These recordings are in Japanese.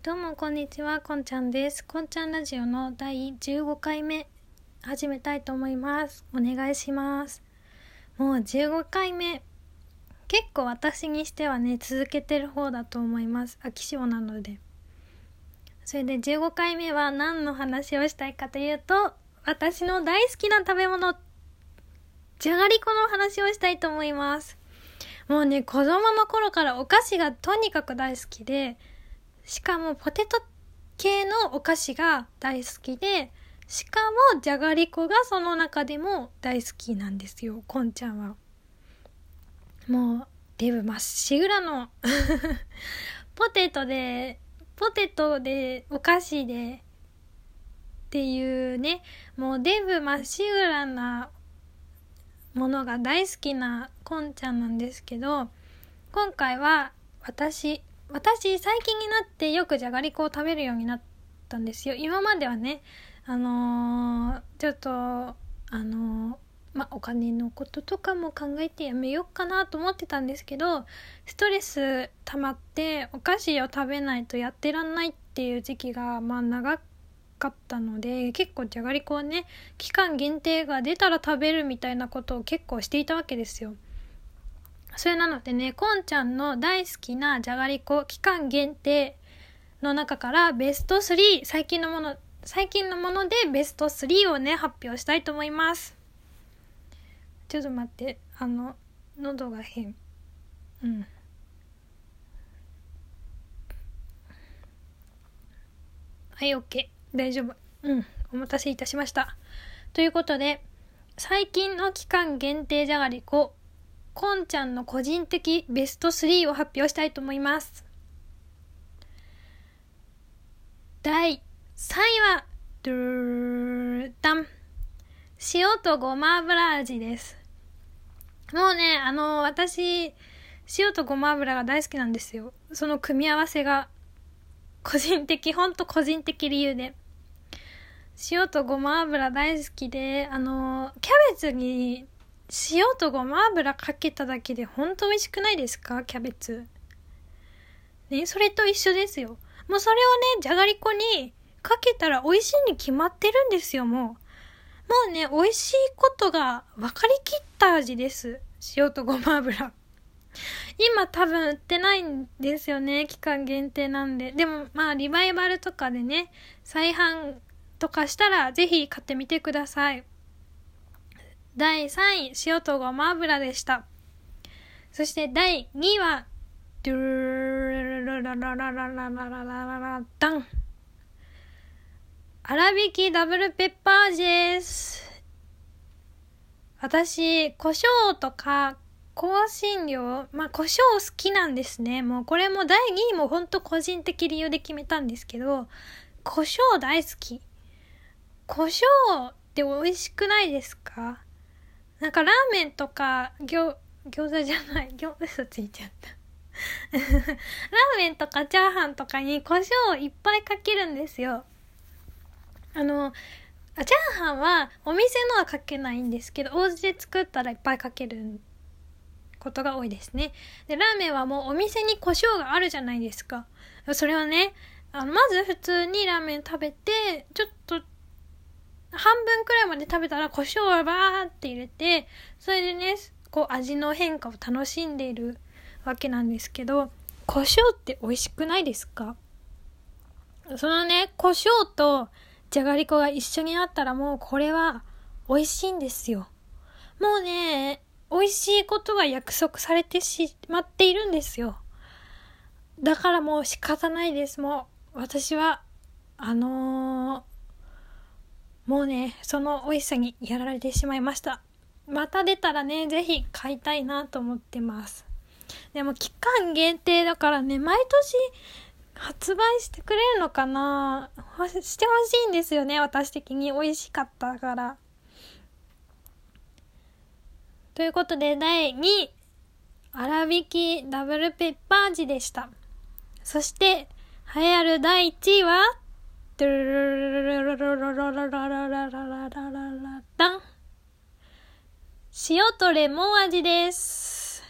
どうもこんにちは、こんちゃんです。こんちゃんラジオの第15回目始めたいと思います。お願いします。もう15回目。結構私にしてはね、続けてる方だと思います。飽き性なので。それで15回目は何の話をしたいかというと、私の大好きな食べ物、じゃがりこの話をしたいと思います。もうね、子供の頃からお菓子がとにかく大好きで、しかもポテト系のお菓子が大好きで、しかもじゃがりこがその中でも大好きなんですよ、こんちゃんは。もう、デブまっしぐらの ポテトで、ポテトでお菓子でっていうね、もうデブまっしぐらなものが大好きなこんちゃんなんですけど、今回は私、私最近になってよくじゃがりこを食べるようになったんですよ今まではねあのー、ちょっとあのー、まあお金のこととかも考えてやめようかなと思ってたんですけどストレス溜まってお菓子を食べないとやってらんないっていう時期がまあ長かったので結構じゃがりこはね期間限定が出たら食べるみたいなことを結構していたわけですよ。それなのでね、こんちゃんの大好きなじゃがりこ期間限定の中からベスト3、最近のもの、最近のものでベスト3をね、発表したいと思います。ちょっと待って、あの、喉が変。うん。はい、OK。大丈夫。うん。お待たせいたしました。ということで、最近の期間限定じゃがりこ、こんちゃんの個人的ベスト3を発表したいと思います。第3位は、ドゥーダン。塩とごま油味です。もうね、あの、私、塩とごま油が大好きなんですよ。その組み合わせが、個人的、ほんと個人的理由で。塩とごま油大好きで、あの、キャベツに塩とごま油かけただけでほんと美味しくないですか？キャベツ。ね、それと一緒ですよ。もうそれをね、じゃがりこにかけたら美味しいに決まってるんですよ、もう。もうね、美味しいことが分かりきった味です。塩とごま油。今多分売ってないんですよね。期間限定なんで。でもまあリバイバルとかでね、再販とかしたらぜひ買ってみてください。第3位、塩とごま油でした。そして第2位は、ドゥルララララララララララダン。粗挽きダブルペッパー味です。私、胡椒とか香辛料、まあ胡椒好きなんですね。もうこれも第2位もほんと個人的理由で決めたんですけど、胡椒大好き。胡椒って美味しくないですかなんかラーメンとか、餃、餃子じゃない、餃子 ついちゃった。ラーメンとかチャーハンとかに胡椒をいっぱいかけるんですよ。あの、チャーハンはお店のはかけないんですけど、お家で作ったらいっぱいかけることが多いですね。で、ラーメンはもうお店に胡椒があるじゃないですか。それをね、あのまず普通にラーメン食べて、ちょっと半分くらいまで食べたら胡椒をバーって入れて、それでね、こう味の変化を楽しんでいるわけなんですけど、胡椒って美味しくないですか？そのね、胡椒とじゃがりこが一緒になったらもうこれは美味しいんですよ。もうね、美味しいことが約束されてしまっているんですよ。だからもう仕方ないです。もう私は、あのーもうね、その美味しさにやられてしまいました。また出たらね、ぜひ買いたいなと思ってます。でも期間限定だからね、毎年発売してくれるのかな？してほしいんですよね、私的に美味しかったから。ということで、第2位、粗挽きダブルペッパー味でした。そして、栄えある第1位は、ドゥルルルルルルルルルルルルルルルダン塩とレモン味です。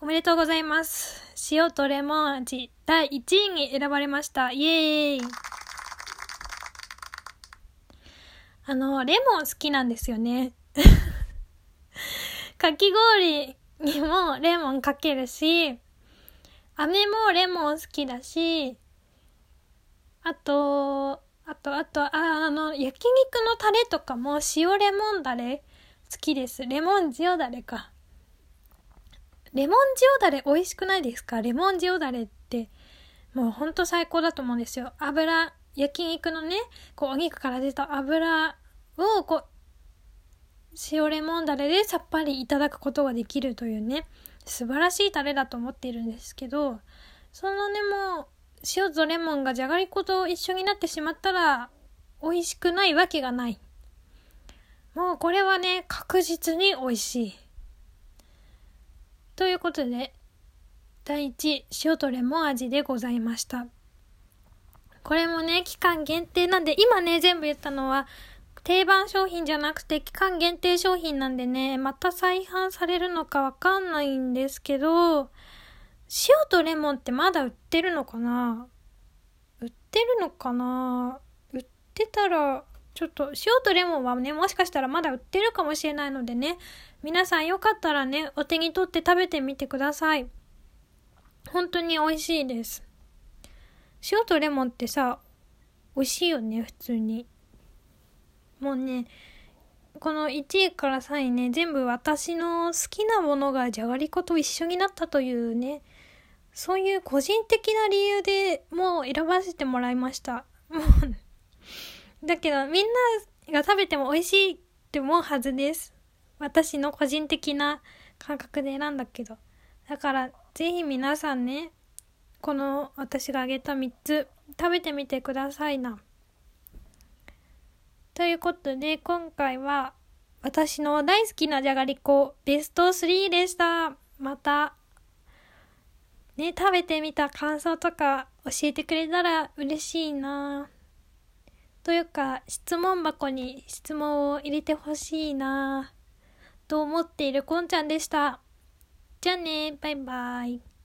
おめでとうございます。塩とレモン味第1位に選ばれました。イエーイあの、レモン好きなんですよね。かき氷にもレモンかけるし、飴もレモン好きだし、あと、あと、あと、あ、あの、焼肉のタレとかも塩レモンダレ？好きです。レモン塩ダレか。レモン塩ダレ美味しくないですか？レモン塩ダレって、もうほんと最高だと思うんですよ。油、焼肉のね、こうお肉から出た油を、こう、塩レモンダレでさっぱりいただくことができるというね、素晴らしいタレだと思っているんですけど、そのね、もう、塩とレモンがじゃがりこと一緒になってしまったら、美味しくないわけがない。もうこれはね、確実に美味しい。ということで、第1、塩とレモン味でございました。これもね、期間限定なんで、今ね、全部言ったのは、定番商品じゃなくて期間限定商品なんでね、また再販されるのかわかんないんですけど、塩とレモンってまだ売ってるのかな？売ってるのかな？売ってたら、ちょっと塩とレモンはね、もしかしたらまだ売ってるかもしれないのでね、皆さんよかったらね、お手に取って食べてみてください。本当に美味しいです。塩とレモンってさ、美味しいよね、普通に。もうね、この1位から3位ね、全部私の好きなものがじゃがりこと一緒になったというね、そういう個人的な理由でもう選ばせてもらいました。もうだけどみんなが食べても美味しいって思うはずです。私の個人的な感覚で選んだけど。だからぜひ皆さんね、この私があげた3つ食べてみてくださいな。ということで、今回は私の大好きなじゃがりこベスト3でした。また、ね、食べてみた感想とか教えてくれたら嬉しいなというか、質問箱に質問を入れてほしいなと思っているこんちゃんでした。じゃあね、バイバイ。